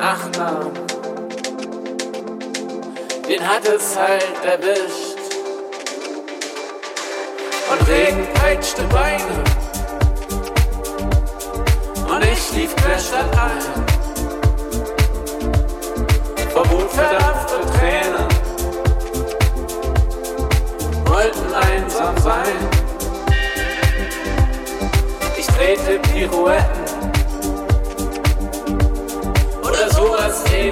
nahm, den hat es halt erwischt. Und Regen peitschte Beine und ich lief querstadt ein. Vor Wut verdampfte Tränen wollten einsam sein. Ich drehte Pirouetten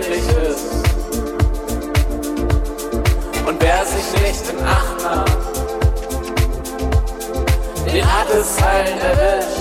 sowas ähnliches. Und wer sich nicht in Acht nahm, den hat es halt erwischt.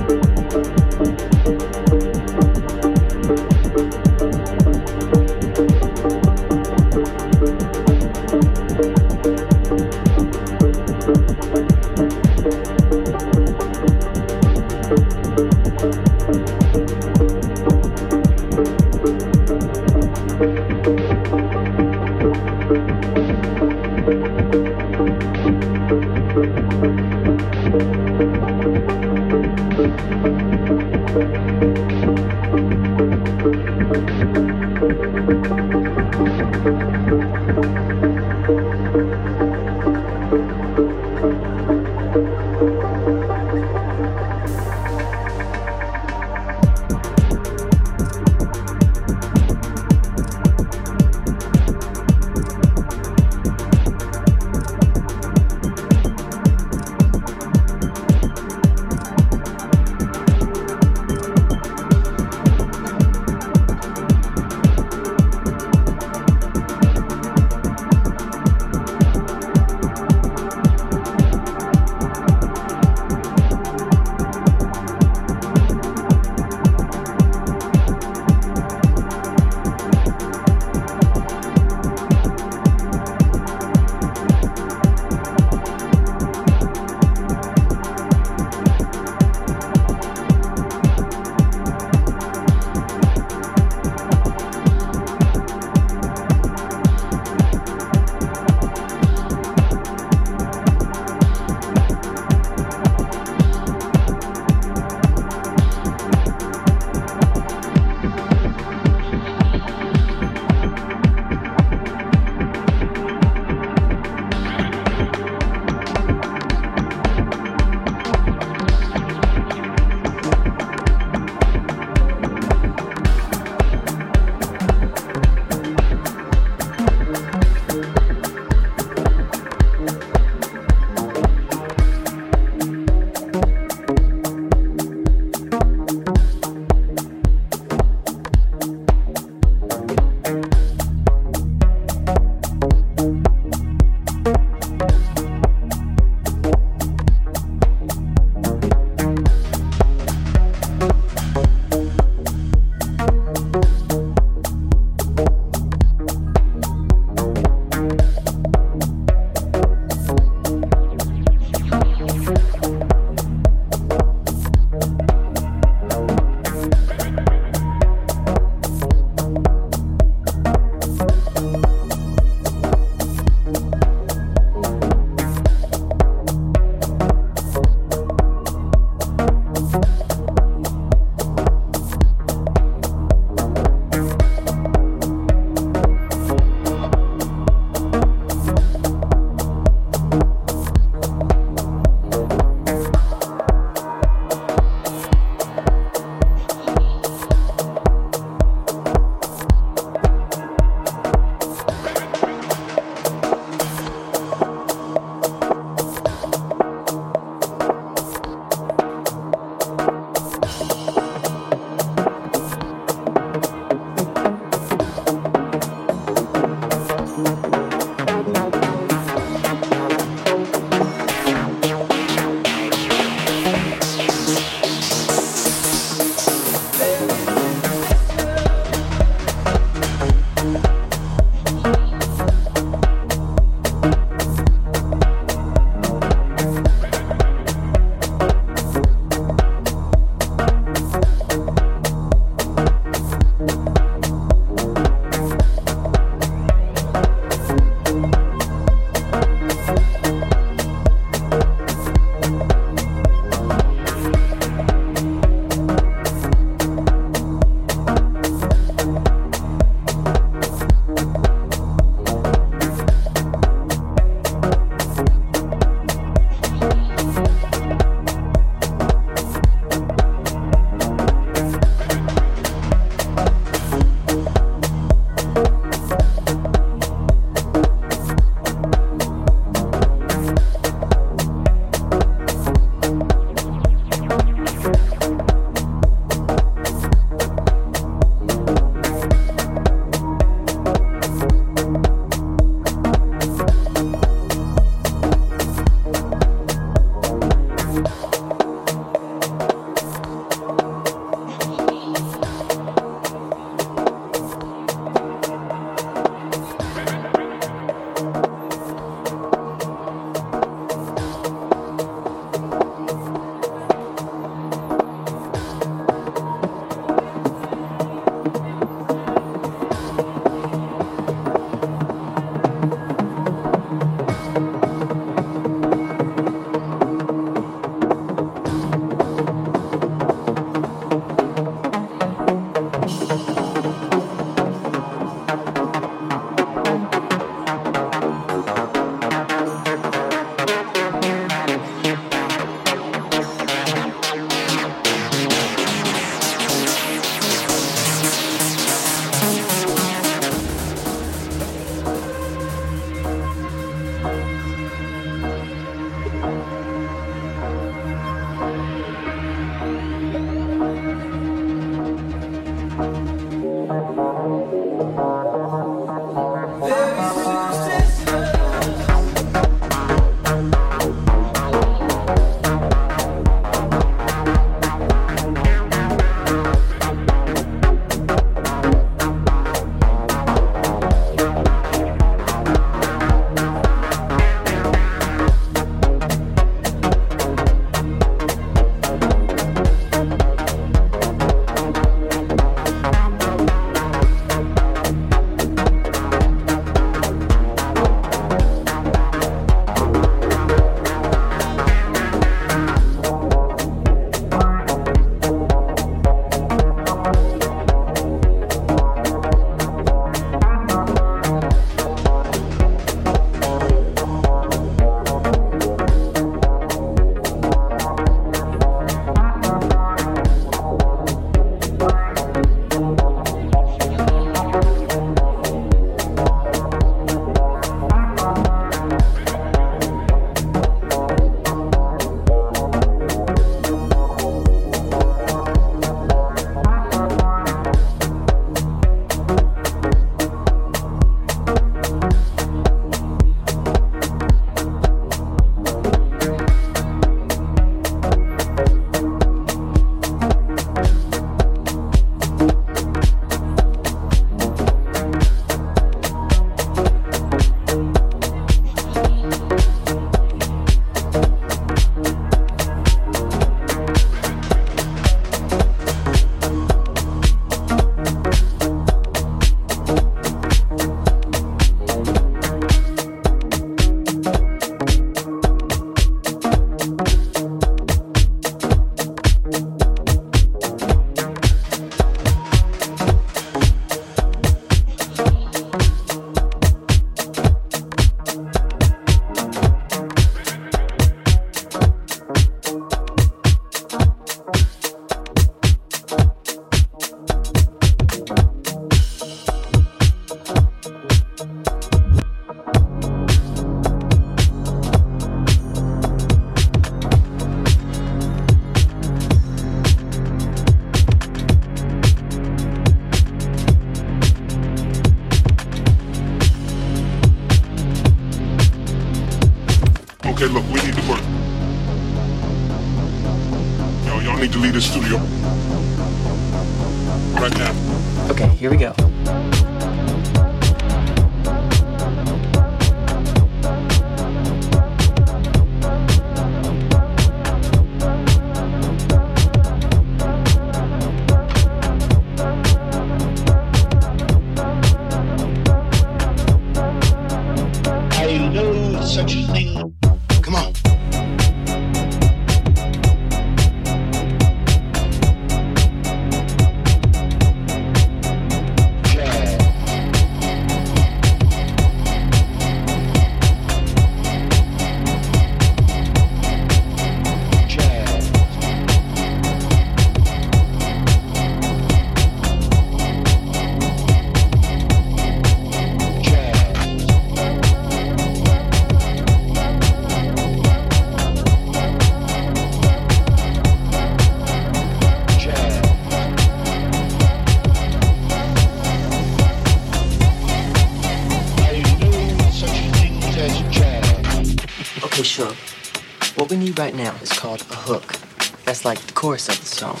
What we need right now is called a hook. That's like the chorus of the song.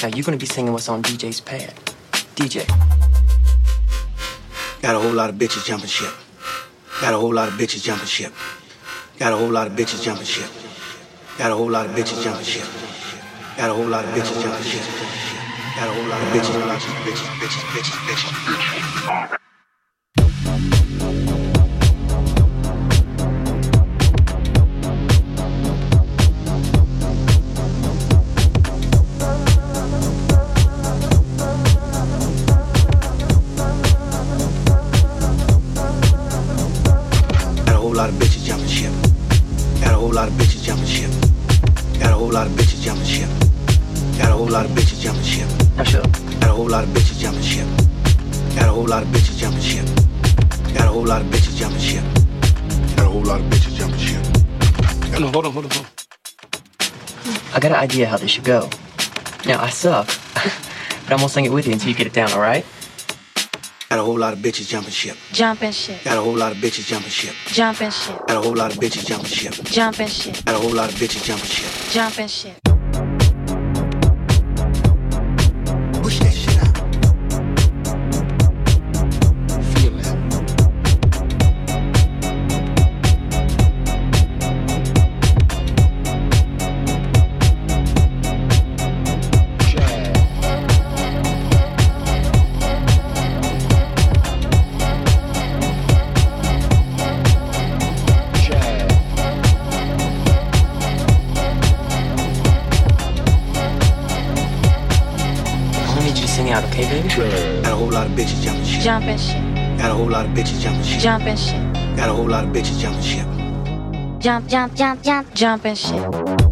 Now you're gonna be singing what's on DJ's pad. DJ. Got a whole lot of bitches jumping ship. Got a whole lot of bitches jumping ship. Got a whole lot of bitches jumping ship. Got a whole lot of bitches jumping ship. Got a whole lot of bitches jumping ship. Got a whole lot of bitches, bitches, bitches, bitches, bitches, bitches. Whole lot of bitches jumping ship. Got a whole lot of bitches jumping ship. Got a- hold on, hold on, hold on. I got an idea how this should go. Now I suck, but I'm gonna sing it with you until you get it down, alright? Got a whole lot of bitches jumping ship. Jumping ship, Got a whole lot of bitches jumping ship. jumping ship, Got a whole lot of bitches jumping ship. jumping ship, Got a whole lot of bitches jumping ship. jumping ship. Jumping ship, Got a whole lot of bitches jumping ship. jumping ship, Got a whole lot of bitches jumping ship. jump, jump, jump, jump, jumping ship.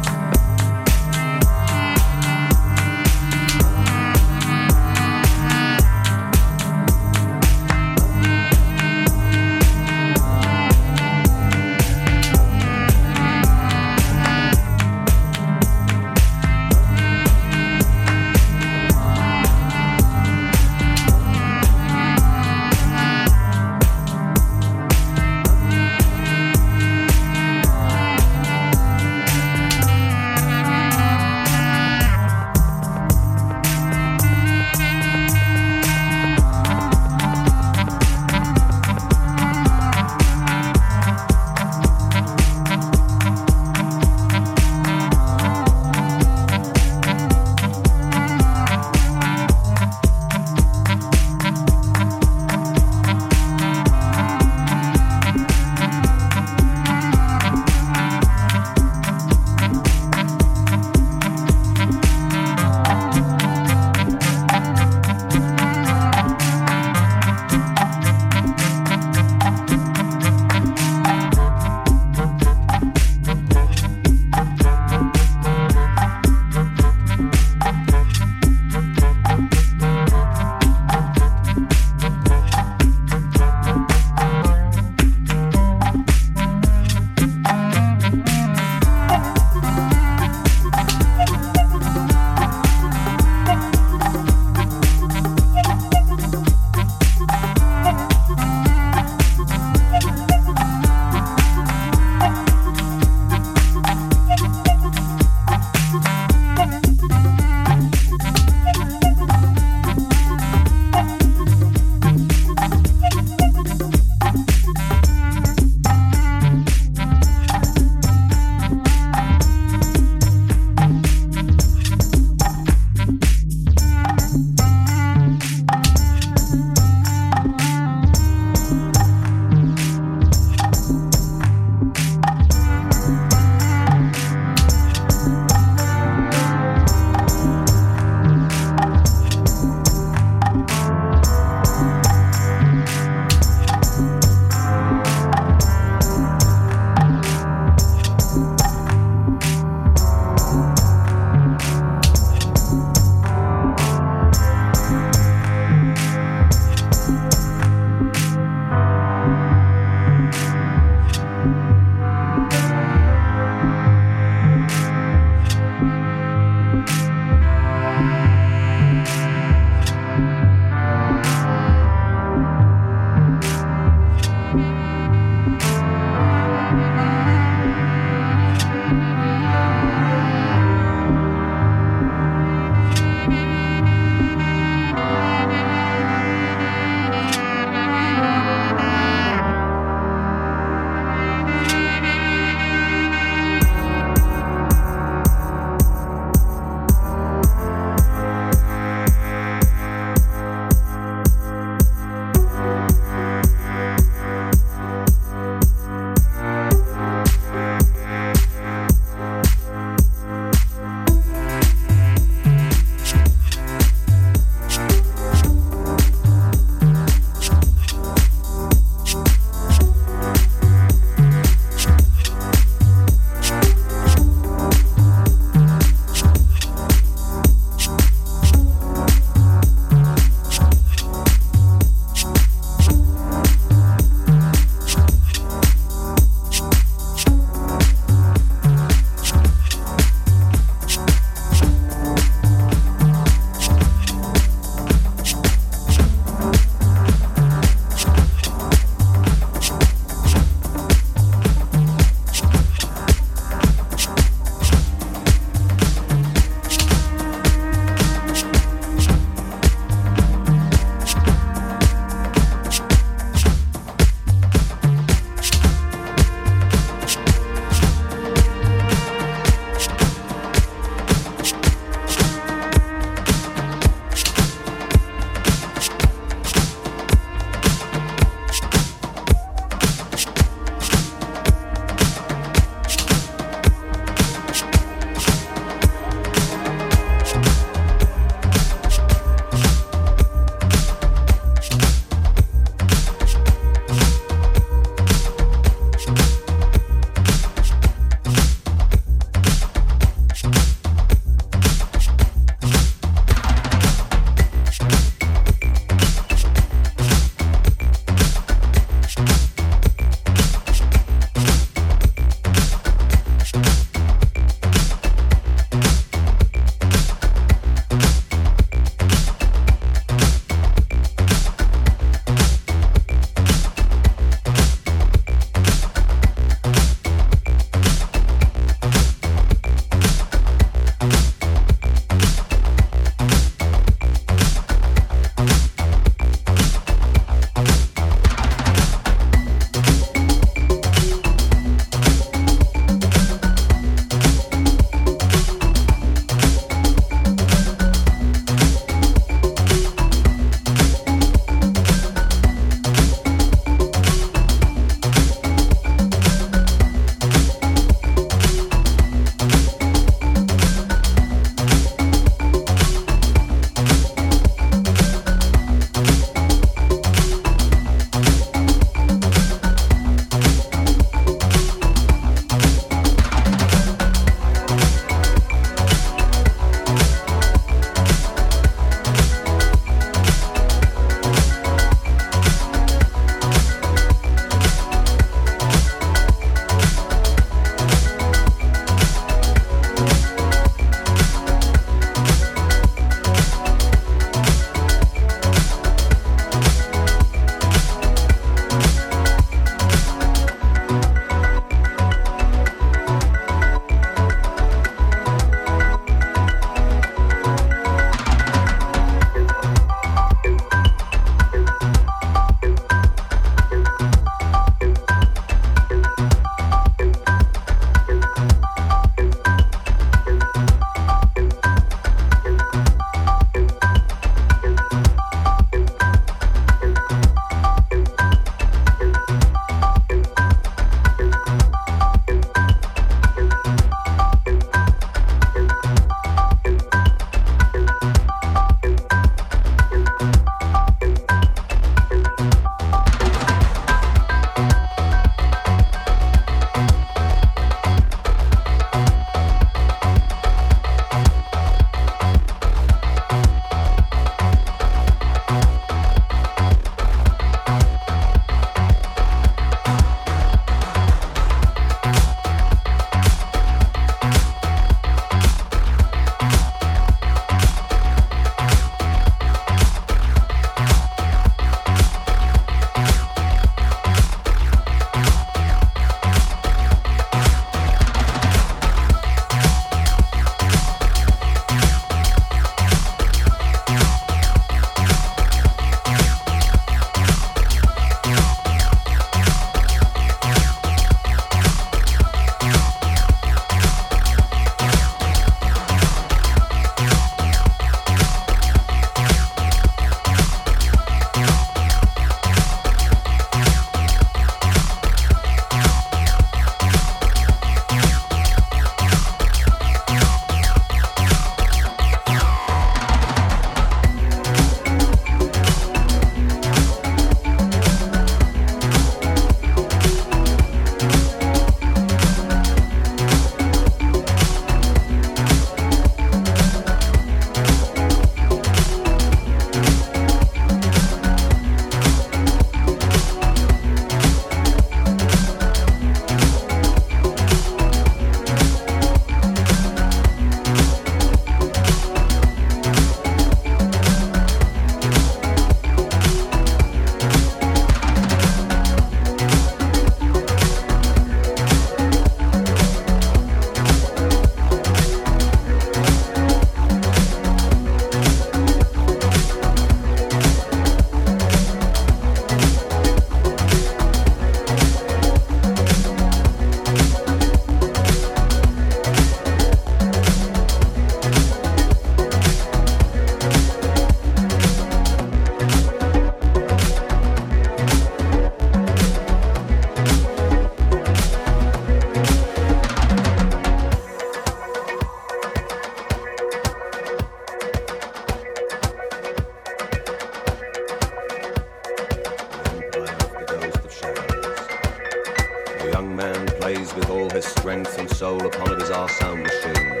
strength and soul upon a bizarre sound machine.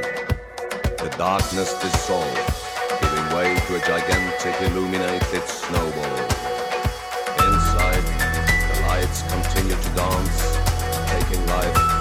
The darkness dissolved, giving way to a gigantic illuminated snowball. Inside, the lights continue to dance, taking life